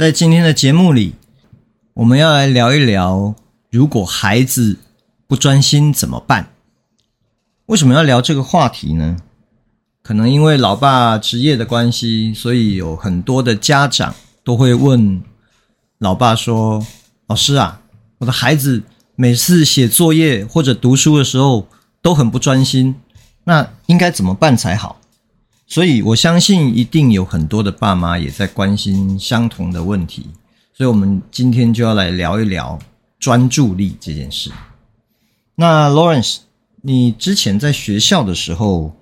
在今天的节目里，我们要来聊一聊，如果孩子不专心怎么办？为什么要聊这个话题呢？可能因为老爸职业的关系，所以有很多的家长都会问老爸说：“老师啊，我的孩子每次写作业或者读书的时候都很不专心，那应该怎么办才好？”所以我相信一定有很多的爸妈也在关心相同的问题，所以我们今天就要来聊一聊专注力这件事。那 Lawrence，你之前在学校的时候，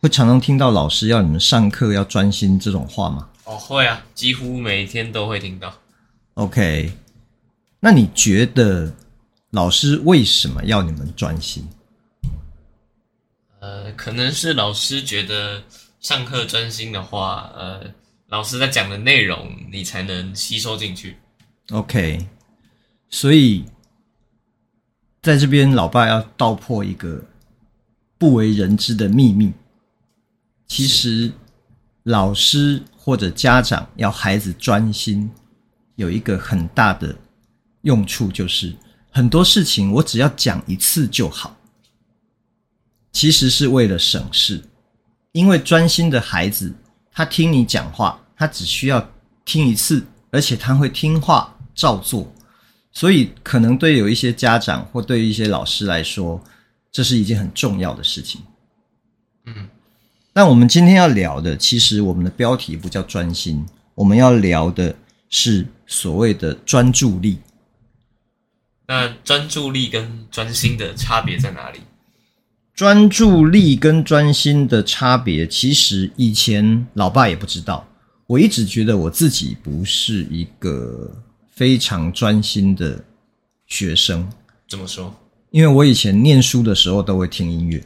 会常常听到老师要你们上课要专心这种话吗？哦，会啊，几乎每天都会听到。OK，那你觉得老师为什么要你们专心？呃，可能是老师觉得上课专心的话，呃，老师在讲的内容你才能吸收进去。OK，所以在这边，老爸要道破一个不为人知的秘密。其实，老师或者家长要孩子专心，有一个很大的用处，就是很多事情我只要讲一次就好。其实是为了省事，因为专心的孩子，他听你讲话，他只需要听一次，而且他会听话照做，所以可能对有一些家长或对于一些老师来说，这是一件很重要的事情。嗯，那我们今天要聊的，其实我们的标题不叫专心，我们要聊的是所谓的专注力。那专注力跟专心的差别在哪里？专注力跟专心的差别，其实以前老爸也不知道。我一直觉得我自己不是一个非常专心的学生。怎么说？因为我以前念书的时候都会听音乐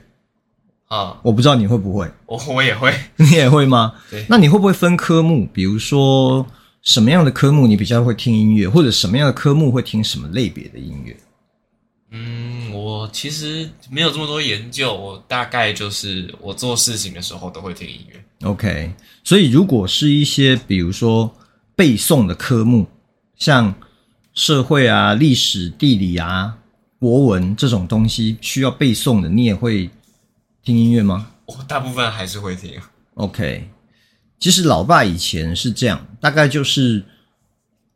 啊。我不知道你会不会？我我也会。你也会吗？对。那你会不会分科目？比如说什么样的科目你比较会听音乐，或者什么样的科目会听什么类别的音乐？其实没有这么多研究，我大概就是我做事情的时候都会听音乐。OK，所以如果是一些比如说背诵的科目，像社会啊、历史、地理啊、国文这种东西需要背诵的，你也会听音乐吗？我大部分还是会听。OK，其实老爸以前是这样，大概就是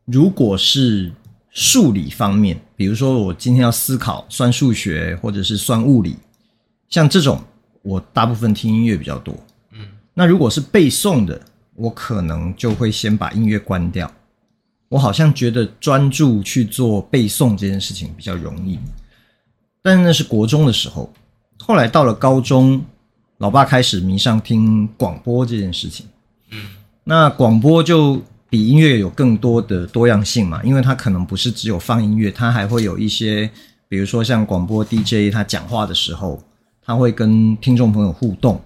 如果是。数理方面，比如说我今天要思考算数学或者是算物理，像这种我大部分听音乐比较多。嗯，那如果是背诵的，我可能就会先把音乐关掉。我好像觉得专注去做背诵这件事情比较容易。但是那是国中的时候，后来到了高中，老爸开始迷上听广播这件事情。嗯，那广播就。比音乐有更多的多样性嘛，因为它可能不是只有放音乐，它还会有一些，比如说像广播 DJ，他讲话的时候，他会跟听众朋友互动，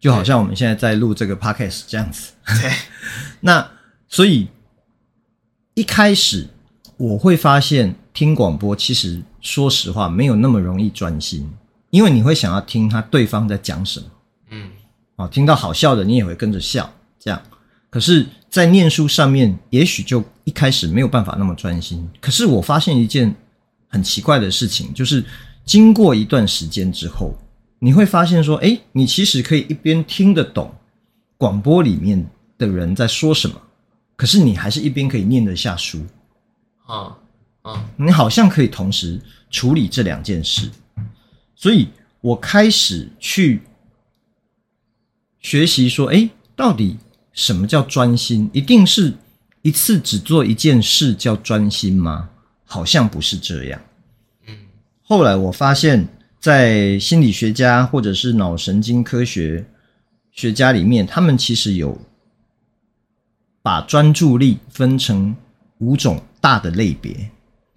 就好像我们现在在录这个 podcast 这样子。对，那所以一开始我会发现听广播，其实说实话没有那么容易专心，因为你会想要听他对方在讲什么，嗯，哦，听到好笑的你也会跟着笑，这样。可是，在念书上面，也许就一开始没有办法那么专心。可是，我发现一件很奇怪的事情，就是经过一段时间之后，你会发现说，哎，你其实可以一边听得懂广播里面的人在说什么，可是你还是一边可以念得下书。啊啊，你好像可以同时处理这两件事。所以我开始去学习说，哎，到底。什么叫专心？一定是一次只做一件事叫专心吗？好像不是这样。嗯，后来我发现，在心理学家或者是脑神经科学学家里面，他们其实有把专注力分成五种大的类别。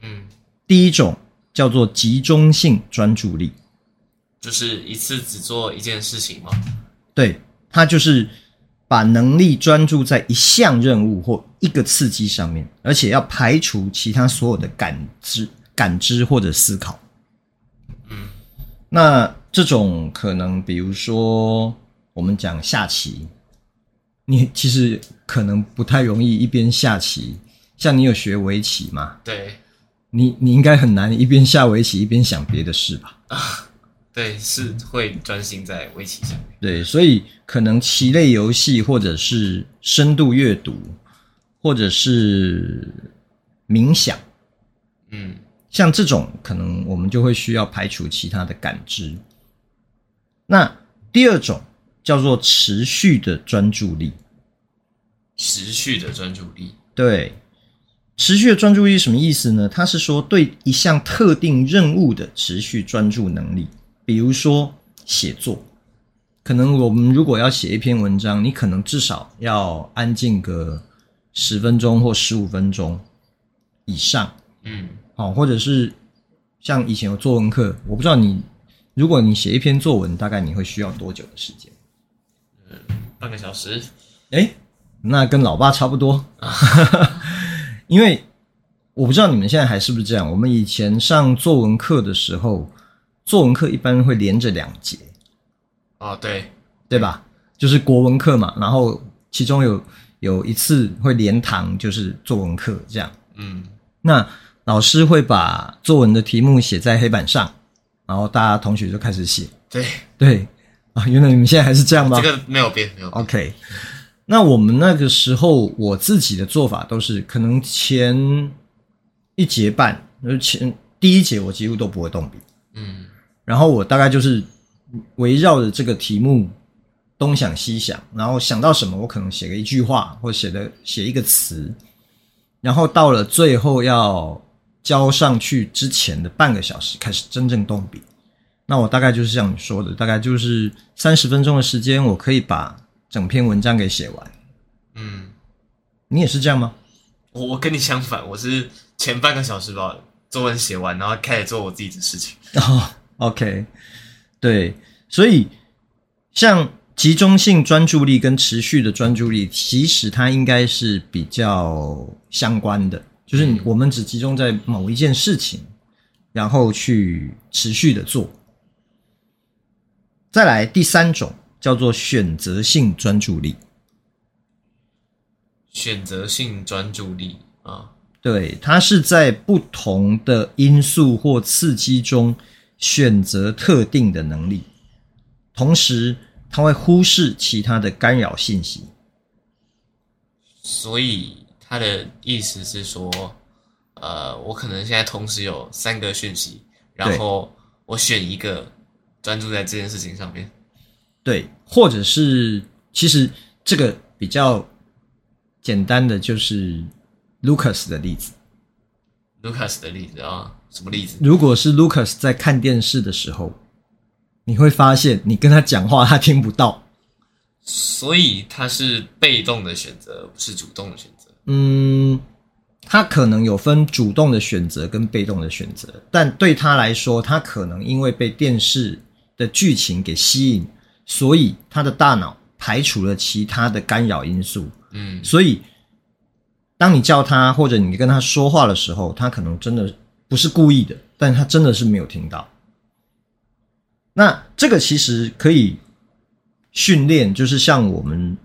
嗯，第一种叫做集中性专注力，就是一次只做一件事情吗？对，它就是。把能力专注在一项任务或一个刺激上面，而且要排除其他所有的感知、感知或者思考。嗯，那这种可能，比如说我们讲下棋，你其实可能不太容易一边下棋。像你有学围棋吗？对，你你应该很难一边下围棋一边想别的事吧？啊。对，是会专心在围棋上面。对，所以可能棋类游戏，或者是深度阅读，或者是冥想，嗯，像这种可能我们就会需要排除其他的感知。那第二种叫做持续的专注力，持续的专注力，对，持续的专注力什么意思呢？它是说对一项特定任务的持续专注能力。比如说写作，可能我们如果要写一篇文章，你可能至少要安静个十分钟或十五分钟以上，嗯，好，或者是像以前有作文课，我不知道你，如果你写一篇作文，大概你会需要多久的时间？嗯，半个小时。诶，那跟老爸差不多，因为我不知道你们现在还是不是这样。我们以前上作文课的时候。作文课一般会连着两节，哦，对，对吧？就是国文课嘛，然后其中有有一次会连堂，就是作文课这样。嗯，那老师会把作文的题目写在黑板上，然后大家同学就开始写。对对啊，原来你们现在还是这样吗？这个没有变，没有变。OK，那我们那个时候我自己的做法都是，可能前一节半，就是前第一节我几乎都不会动笔。嗯。然后我大概就是围绕着这个题目东想西想，然后想到什么，我可能写个一句话，或写的写一个词，然后到了最后要交上去之前的半个小时开始真正动笔。那我大概就是像你说的，大概就是三十分钟的时间，我可以把整篇文章给写完。嗯，你也是这样吗？我我跟你相反，我是前半个小时把作文写完，然后开始做我自己的事情。哦。OK，对，所以像集中性专注力跟持续的专注力，其实它应该是比较相关的，就是我们只集中在某一件事情，然后去持续的做。再来第三种叫做选择性专注力，选择性专注力啊，对，它是在不同的因素或刺激中。选择特定的能力，同时他会忽视其他的干扰信息。所以他的意思是说，呃，我可能现在同时有三个讯息，然后我选一个专注在这件事情上面。对，或者是其实这个比较简单的就是 Lucas 的例子。Lucas 的例子啊。什么例子？如果是 Lucas 在看电视的时候，你会发现你跟他讲话，他听不到，所以他是被动的选择，不是主动的选择。嗯，他可能有分主动的选择跟被动的选择，但对他来说，他可能因为被电视的剧情给吸引，所以他的大脑排除了其他的干扰因素。嗯，所以当你叫他或者你跟他说话的时候，他可能真的。不是故意的，但他真的是没有听到。那这个其实可以训练，就是像我们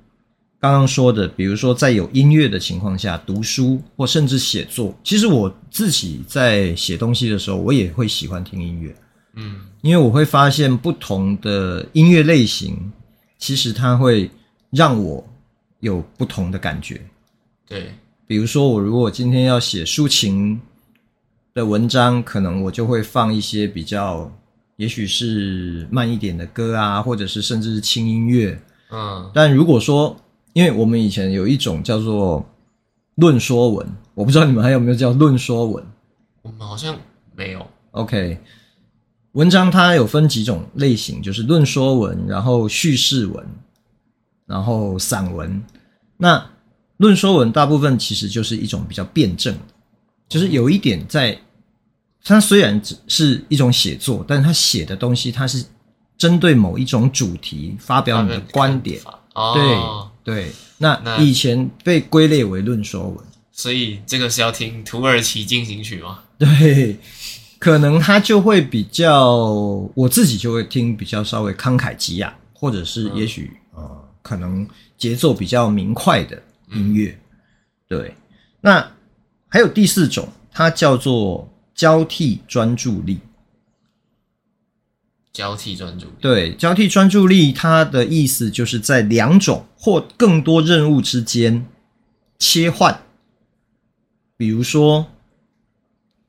刚刚说的，比如说在有音乐的情况下读书，或甚至写作。其实我自己在写东西的时候，我也会喜欢听音乐。嗯，因为我会发现不同的音乐类型，其实它会让我有不同的感觉。对，比如说我如果今天要写抒情。的文章可能我就会放一些比较，也许是慢一点的歌啊，或者是甚至是轻音乐。嗯，但如果说，因为我们以前有一种叫做论说文，我不知道你们还有没有叫论说文？我们好像没有。OK，文章它有分几种类型，就是论说文，然后叙事文，然后散文。那论说文大部分其实就是一种比较辩证，就是有一点在，它虽然只是一种写作，但是它写的东西它是针对某一种主题发表你的观点。哦、对。对，那以前被归类为论说文，所以这个是要听土耳其进行曲吗？对，可能他就会比较，我自己就会听比较稍微慷慨激昂，或者是也许、嗯、呃，可能节奏比较明快的音乐。嗯、对，那还有第四种，它叫做交替专注力。交替专注力，对，交替专注力，它的意思就是在两种或更多任务之间切换。比如说，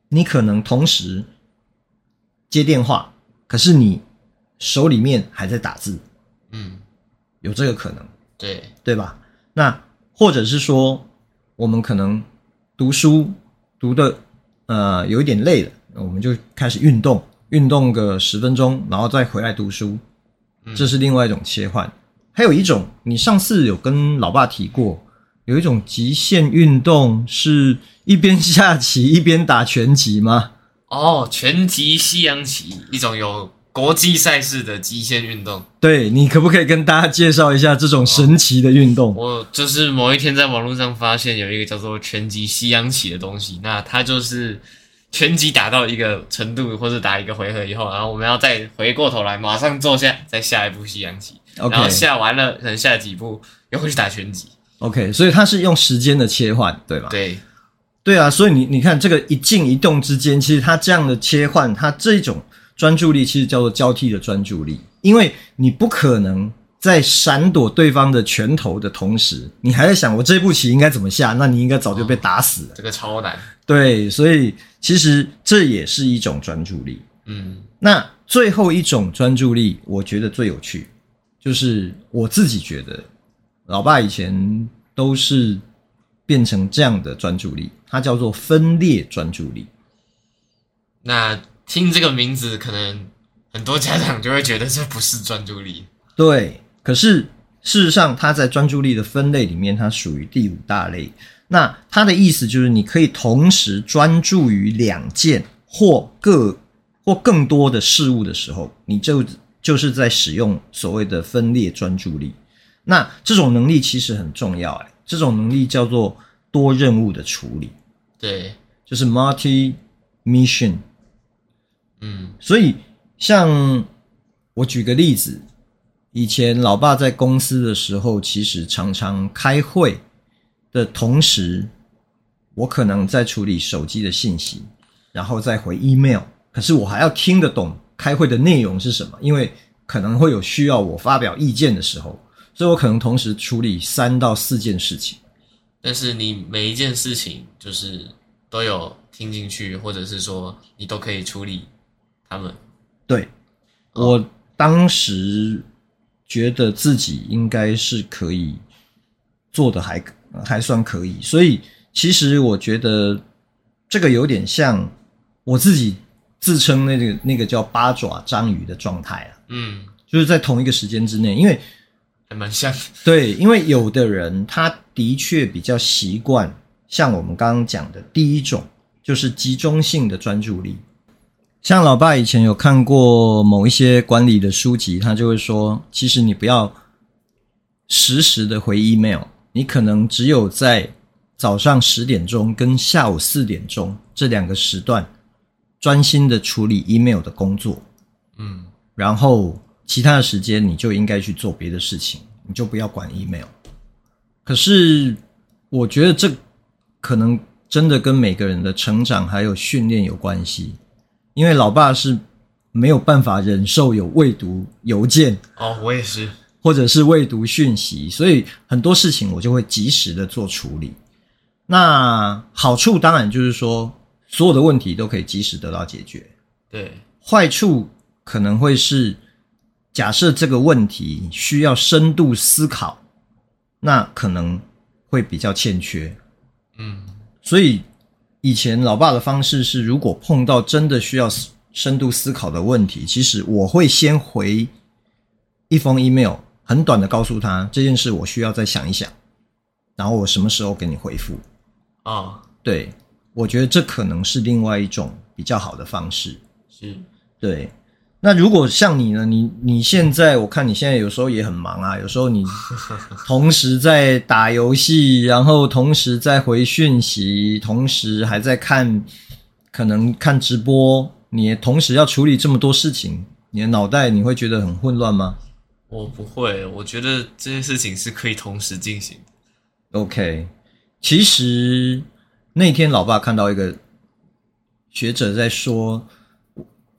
你可能同时接电话，可是你手里面还在打字，嗯，有这个可能，对，对吧？那或者是说，我们可能读书读的呃有一点累了，我们就开始运动。运动个十分钟，然后再回来读书，这是另外一种切换。还有一种，你上次有跟老爸提过，有一种极限运动是一边下棋一边打拳击吗？哦，拳击西洋棋，一种有国际赛事的极限运动。对，你可不可以跟大家介绍一下这种神奇的运动？哦，我就是某一天在网络上发现有一个叫做拳击西洋棋的东西，那它就是。拳击打到一个程度，或者打一个回合以后，然后我们要再回过头来，马上坐下，再下一步西洋棋。Okay. 然后下完了，可能下几步又会去打拳击。OK，所以它是用时间的切换，对吧？对，对啊。所以你你看，这个一静一动之间，其实它这样的切换，它这种专注力其实叫做交替的专注力，因为你不可能在闪躲对方的拳头的同时，你还在想我这步棋应该怎么下，那你应该早就被打死了。哦，这个超难。对，所以其实这也是一种专注力。嗯，那最后一种专注力，我觉得最有趣，就是我自己觉得，老爸以前都是变成这样的专注力，它叫做分裂专注力。那听这个名字，可能很多家长就会觉得这不是专注力。对，可是事实上，它在专注力的分类里面，它属于第五大类。那它的意思就是，你可以同时专注于两件或各或更多的事物的时候，你就就是在使用所谓的分裂专注力。那这种能力其实很重要，哎，这种能力叫做多任务的处理。对，就是 multi mission。所以像我举个例子，以前老爸在公司的时候，其实常常开会。的同时，我可能在处理手机的信息，然后再回 email。可是我还要听得懂开会的内容是什么，因为可能会有需要我发表意见的时候，所以我可能同时处理三到四件事情。但是你每一件事情就是都有听进去，或者是说你都可以处理他们。对，我当时觉得自己应该是可以做的还。还算可以，所以其实我觉得这个有点像我自己自称那个那个叫八爪章鱼的状态啊。嗯，就是在同一个时间之内，因为还蛮像。对，因为有的人他的确比较习惯像我们刚刚讲的第一种，就是集中性的专注力。像老爸以前有看过某一些管理的书籍，他就会说，其实你不要实时的回 email。你可能只有在早上十点钟跟下午四点钟这两个时段专心的处理 email 的工作，嗯，然后其他的时间你就应该去做别的事情，你就不要管 email。可是我觉得这可能真的跟每个人的成长还有训练有关系，因为老爸是没有办法忍受有未读邮件。哦，我也是。或者是未读讯息，所以很多事情我就会及时的做处理。那好处当然就是说，所有的问题都可以及时得到解决。对，坏处可能会是，假设这个问题需要深度思考，那可能会比较欠缺。嗯，所以以前老爸的方式是，如果碰到真的需要深度思考的问题，其实我会先回一封 email，很短的告诉他这件事我需要再想一想，然后我什么时候给你回复。啊、哦，对，我觉得这可能是另外一种比较好的方式。是，对。那如果像你呢？你你现在我看你现在有时候也很忙啊，有时候你 同时在打游戏，然后同时在回讯息，同时还在看，可能看直播，你同时要处理这么多事情，你的脑袋你会觉得很混乱吗？我不会，我觉得这些事情是可以同时进行的。OK，其实那天老爸看到一个学者在说。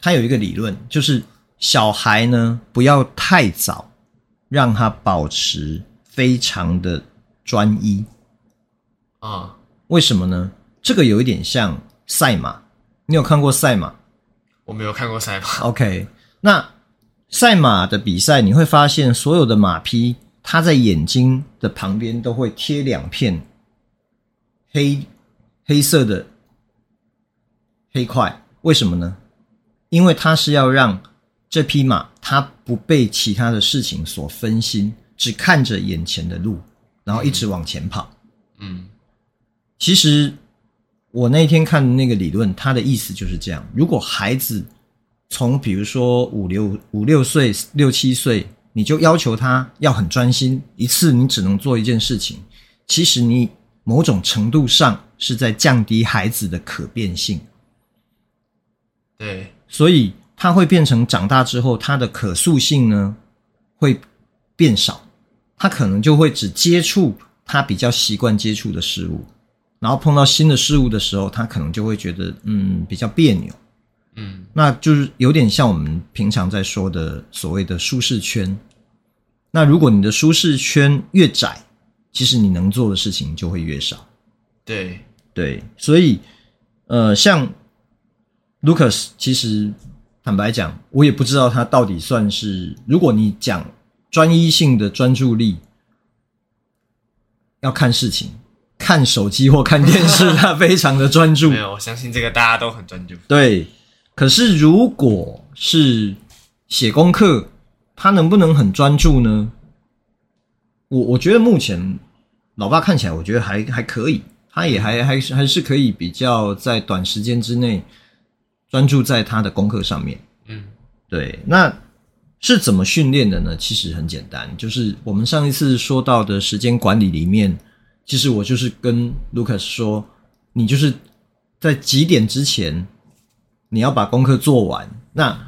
他有一个理论，就是小孩呢，不要太早让他保持非常的专一啊。为什么呢？这个有一点像赛马，你有看过赛马？我没有看过赛马。OK，那赛马的比赛，你会发现所有的马匹，它在眼睛的旁边都会贴两片黑黑色的黑块，为什么呢？因为他是要让这匹马，他不被其他的事情所分心，只看着眼前的路，然后一直往前跑。嗯，其实我那天看的那个理论，它的意思就是这样：如果孩子从比如说五六五六岁、六七岁，你就要求他要很专心，一次你只能做一件事情，其实你某种程度上是在降低孩子的可变性。对。所以它会变成长大之后，它的可塑性呢会变少，他可能就会只接触他比较习惯接触的事物，然后碰到新的事物的时候，他可能就会觉得嗯比较别扭，嗯，那就是有点像我们平常在说的所谓的舒适圈。那如果你的舒适圈越窄，其实你能做的事情就会越少。对对，所以呃像。Lucas，其实坦白讲，我也不知道他到底算是。如果你讲专一性的专注力，要看事情，看手机或看电视，他非常的专注。没有，我相信这个大家都很专注。对，可是如果是写功课，他能不能很专注呢？我我觉得目前老爸看起来，我觉得还还可以，他也还还是还是可以比较在短时间之内。专注在他的功课上面，嗯，对，那是怎么训练的呢？其实很简单，就是我们上一次说到的时间管理里面，其实我就是跟 Lucas 说，你就是在几点之前你要把功课做完，那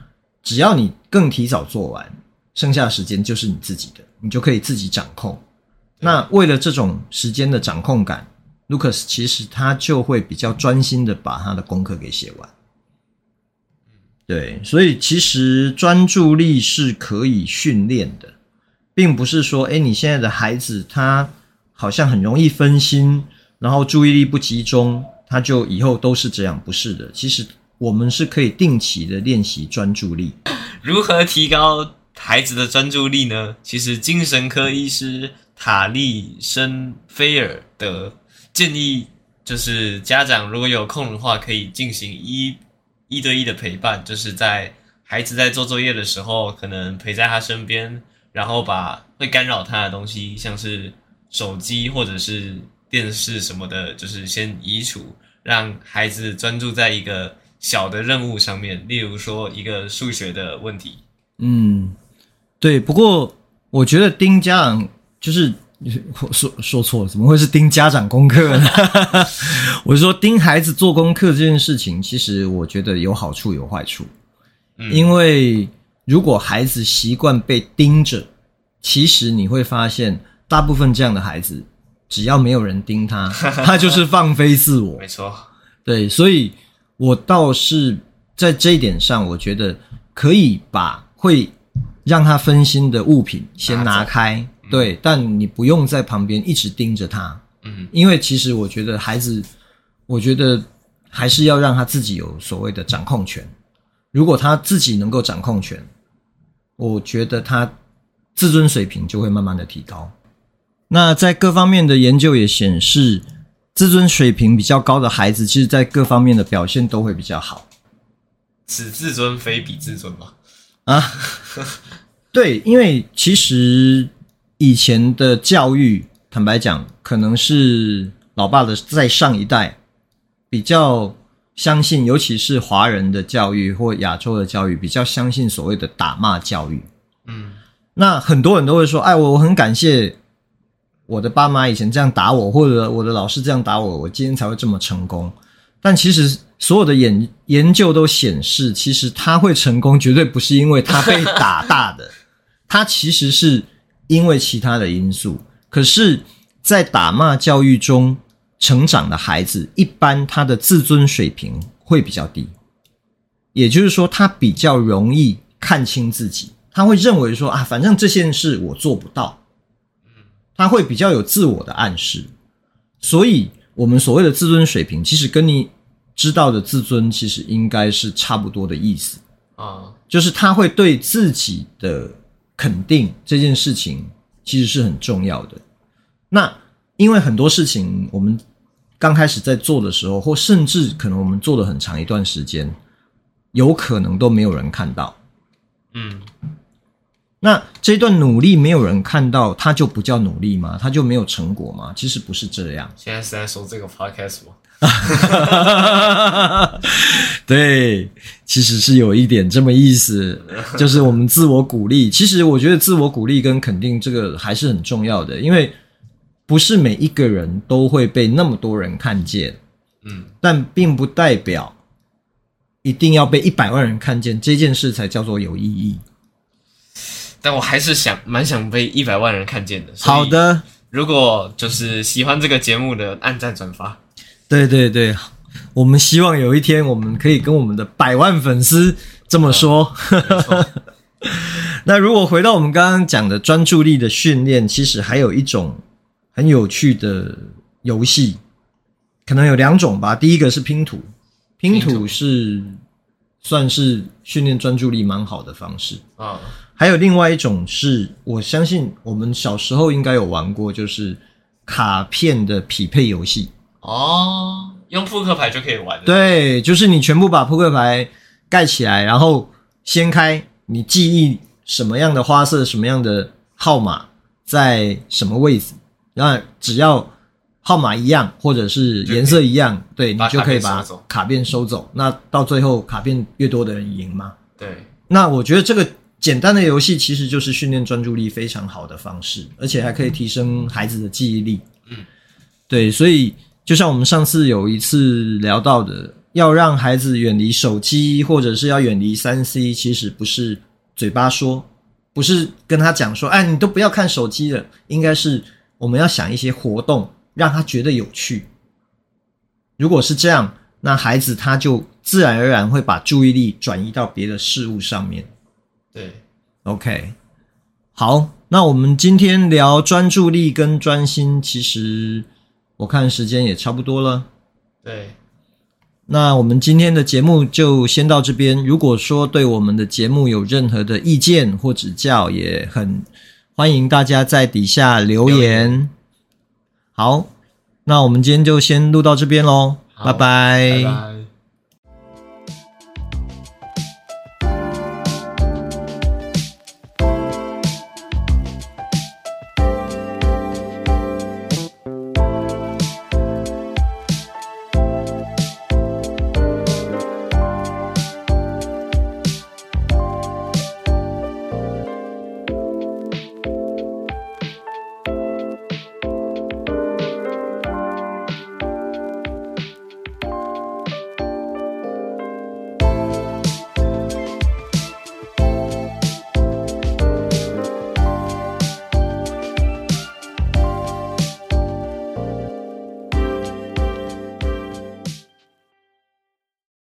只要你更提早做完，剩下的时间就是你自己的，你就可以自己掌控。那为了这种时间的掌控感，Lucas 其实他就会比较专心的把他的功课给写完。对，所以其实专注力是可以训练的，并不是说，诶，你现在的孩子他好像很容易分心，然后注意力不集中，他就以后都是这样，不是的。其实我们是可以定期的练习专注力。如何提高孩子的专注力呢？其实精神科医师塔利森菲尔德建议，就是家长如果有空的话，可以进行一。一对一的陪伴，就是在孩子在做作业的时候，可能陪在他身边，然后把会干扰他的东西，像是手机或者是电视什么的，就是先移除，让孩子专注在一个小的任务上面，例如说一个数学的问题。嗯，对。不过我觉得丁家长就是。我 说说错了，怎么会是盯家长功课呢？我是说盯孩子做功课这件事情，其实我觉得有好处有坏处。嗯，因为如果孩子习惯被盯着，其实你会发现，大部分这样的孩子，只要没有人盯他，他就是放飞自我。没错，对，所以我倒是在这一点上，我觉得可以把会让他分心的物品先拿开。对，但你不用在旁边一直盯着他，嗯，因为其实我觉得孩子，我觉得还是要让他自己有所谓的掌控权。如果他自己能够掌控权，我觉得他自尊水平就会慢慢的提高。那在各方面的研究也显示，自尊水平比较高的孩子，其实在各方面的表现都会比较好。此自尊非彼自尊吧？啊，对，因为其实以前的教育，坦白讲，可能是老爸的在上一代比较相信，尤其是华人的教育或亚洲的教育，比较相信所谓的打骂教育。嗯，那很多人都会说，哎，我我很感谢我的爸妈以前这样打我，或者我的老师这样打我，我今天才会这么成功。但其实。所有的研研究都显示，其实他会成功，绝对不是因为他被打大的，他其实是因为其他的因素。可是，在打骂教育中成长的孩子，一般他的自尊水平会比较低，也就是说，他比较容易看清自己，他会认为说啊，反正这件事我做不到，他会比较有自我的暗示。所以，我们所谓的自尊水平，其实跟你。知道的自尊其实应该是差不多的意思啊，就是他会对自己的肯定这件事情其实是很重要的。那因为很多事情我们刚开始在做的时候，或甚至可能我们做了很长一段时间，有可能都没有人看到。嗯，那这段努力没有人看到，它就不叫努力吗？它就没有成果吗？其实不是这样。现在是在说这个 podcast 吗？哈哈哈哈对，其实是有一点这么意思，就是我们自我鼓励。其实我觉得自我鼓励跟肯定这个还是很重要的，因为不是每一个人都会被那么多人看见，嗯，但并不代表一定要被一百万人看见，这件事才叫做有意义。但我还是想蛮想被一百万人看见的。好的，如果就是喜欢这个节目的，按赞转发。对对对，我们希望有一天我们可以跟我们的百万粉丝这么说。那如果回到我们刚刚讲的专注力的训练，其实还有一种很有趣的游戏，可能有两种吧。第一个是拼图，拼图是算是训练专注力蛮好的方式啊。还有另外一种是，我相信我们小时候应该有玩过，就是卡片的匹配游戏。哦，用扑克牌就可以玩。对，就是你全部把扑克牌盖起来，然后掀开，你记忆什么样的花色、什么样的号码在什么位置，然后只要号码一样或者是颜色一样，对，你就可以把卡片收走。那到最后卡片越多的人赢嘛。对。那我觉得这个简单的游戏其实就是训练专注力非常好的方式，而且还可以提升孩子的记忆力。嗯，对，所以。就像我们上次有一次聊到的，要让孩子远离手机，或者是要远离三 C，其实不是嘴巴说，不是跟他讲说，哎，你都不要看手机了，应该是我们要想一些活动，让他觉得有趣。如果是这样，那孩子他就自然而然会把注意力转移到别的事物上面。对，OK，好，那我们今天聊专注力跟专心，其实。我看时间也差不多了，对，那我们今天的节目就先到这边。如果说对我们的节目有任何的意见或指教，也很欢迎大家在底下留言。留言。好，那我们今天就先录到这边喽，拜拜。拜拜。